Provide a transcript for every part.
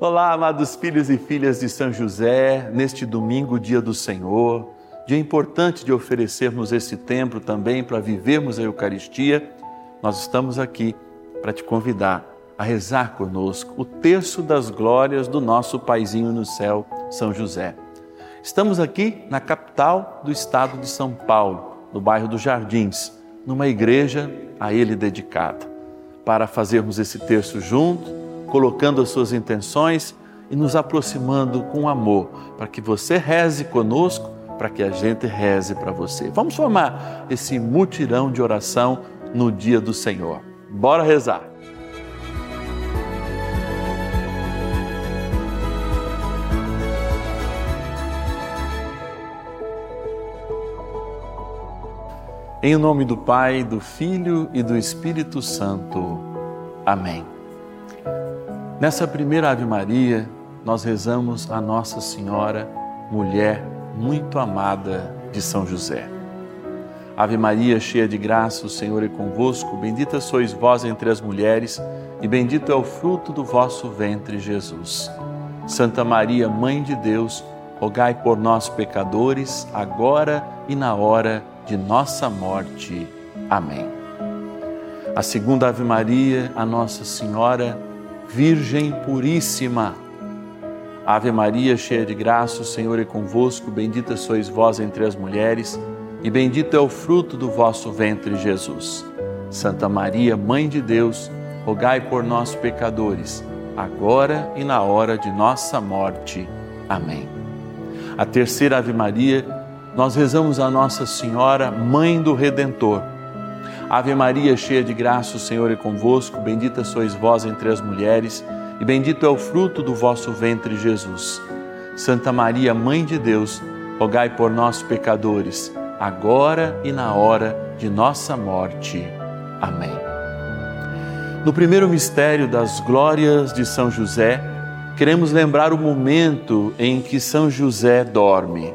Olá, amados filhos e filhas de São José, neste domingo, dia do Senhor, dia importante de oferecermos esse tempo também para vivermos a Eucaristia, nós estamos aqui para te convidar a rezar conosco o terço das glórias do nosso paizinho no céu, São José. Estamos aqui na capital do estado de São Paulo, no bairro dos Jardins, numa igreja a ele dedicada, para fazermos esse terço junto colocando as suas intenções e nos aproximando com amor, para que você reze conosco, para que a gente reze para você. Vamos formar esse mutirão de oração no dia do Senhor. Bora rezar! Em nome do Pai, do Filho e do Espírito Santo. Amém. Nessa primeira Ave Maria, nós rezamos a Nossa Senhora, mulher muito amada de São José. Ave Maria, cheia de graça, o Senhor é convosco, bendita sois vós entre as mulheres, e bendito é o fruto do vosso ventre, Jesus. Santa Maria, Mãe de Deus, rogai por nós, pecadores, agora e na hora de nossa morte. Amém. A segunda Ave Maria, a Nossa Senhora, Virgem Puríssima. Ave Maria, cheia de graça, o Senhor é convosco, bendita sois vós entre as mulheres, e bendito é o fruto do vosso ventre, Jesus. Santa Maria, Mãe de Deus, rogai por nós, pecadores, agora e na hora de nossa morte. Amém. A terceira Ave Maria, nós rezamos a Nossa Senhora, Mãe do Redentor Ave Maria, cheia de graça, o Senhor é convosco, bendita sois vós entre as mulheres, e bendito é o fruto do vosso ventre, Jesus. Santa Maria, Mãe de Deus, rogai por nós, pecadores, agora e na hora de nossa morte. Amém. No primeiro mistério das glórias de São José, queremos lembrar o momento em que São José dorme.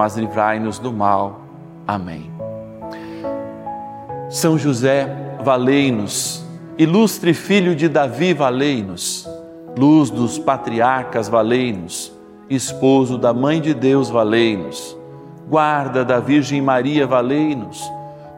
mas livrai-nos do mal. Amém. São José, valei-nos. Ilustre filho de Davi, valei-nos. Luz dos patriarcas, valei-nos. Esposo da Mãe de Deus, valei-nos. Guarda da Virgem Maria, valei-nos.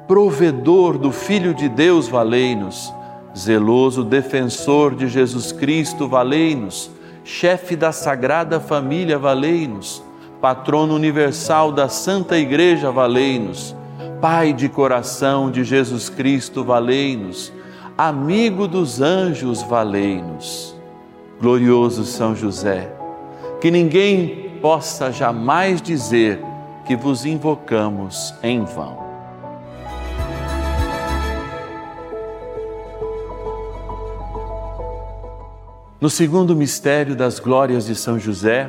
Provedor do Filho de Deus, valei-nos. Zeloso defensor de Jesus Cristo, valei-nos. Chefe da Sagrada Família, valei-nos patrono universal da Santa Igreja, valei-nos. Pai de coração de Jesus Cristo, valei-nos. Amigo dos anjos, valei-nos. Glorioso São José, que ninguém possa jamais dizer que vos invocamos em vão. No segundo mistério das glórias de São José,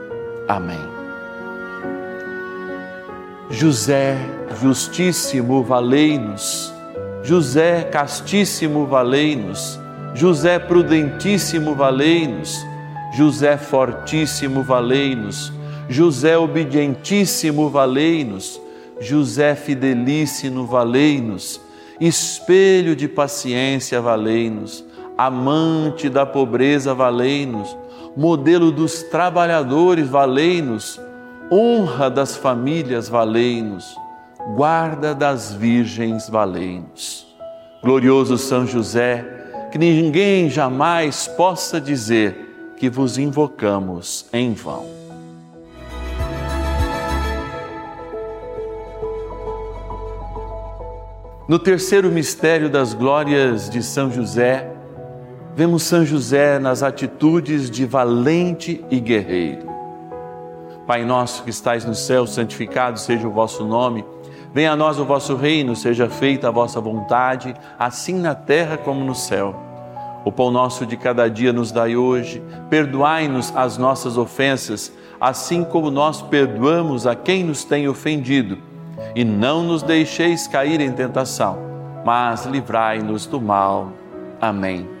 Amém. José Justíssimo, valei-nos. José Castíssimo, valei-nos. José Prudentíssimo, valei-nos. José Fortíssimo, valei-nos. José Obedientíssimo, valei-nos. José Fidelíssimo, valei-nos. Espelho de paciência, valei-nos. Amante da pobreza, valei-nos modelo dos trabalhadores, valei-nos, honra das famílias, valei-nos, guarda das virgens, valei-nos. Glorioso São José, que ninguém jamais possa dizer que vos invocamos em vão. No terceiro mistério das glórias de São José, vemos São José nas atitudes de valente e guerreiro. Pai nosso que estais no céu, santificado seja o vosso nome. Venha a nós o vosso reino, seja feita a vossa vontade, assim na terra como no céu. O pão nosso de cada dia nos dai hoje. Perdoai-nos as nossas ofensas, assim como nós perdoamos a quem nos tem ofendido. E não nos deixeis cair em tentação, mas livrai-nos do mal. Amém.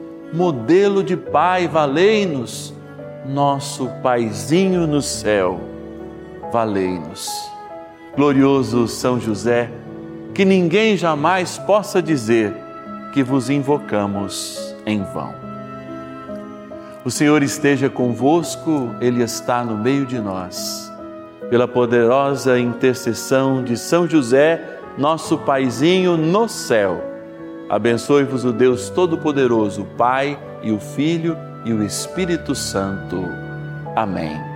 modelo de pai, valei-nos, nosso paizinho no céu, valei-nos glorioso São José, que ninguém jamais possa dizer que vos invocamos em vão. O Senhor esteja convosco, Ele está no meio de nós. Pela poderosa intercessão de São José, nosso paizinho no céu, abençoe-vos o Deus Todo-Poderoso, o Pai e o Filho e o Espírito Santo. Amém.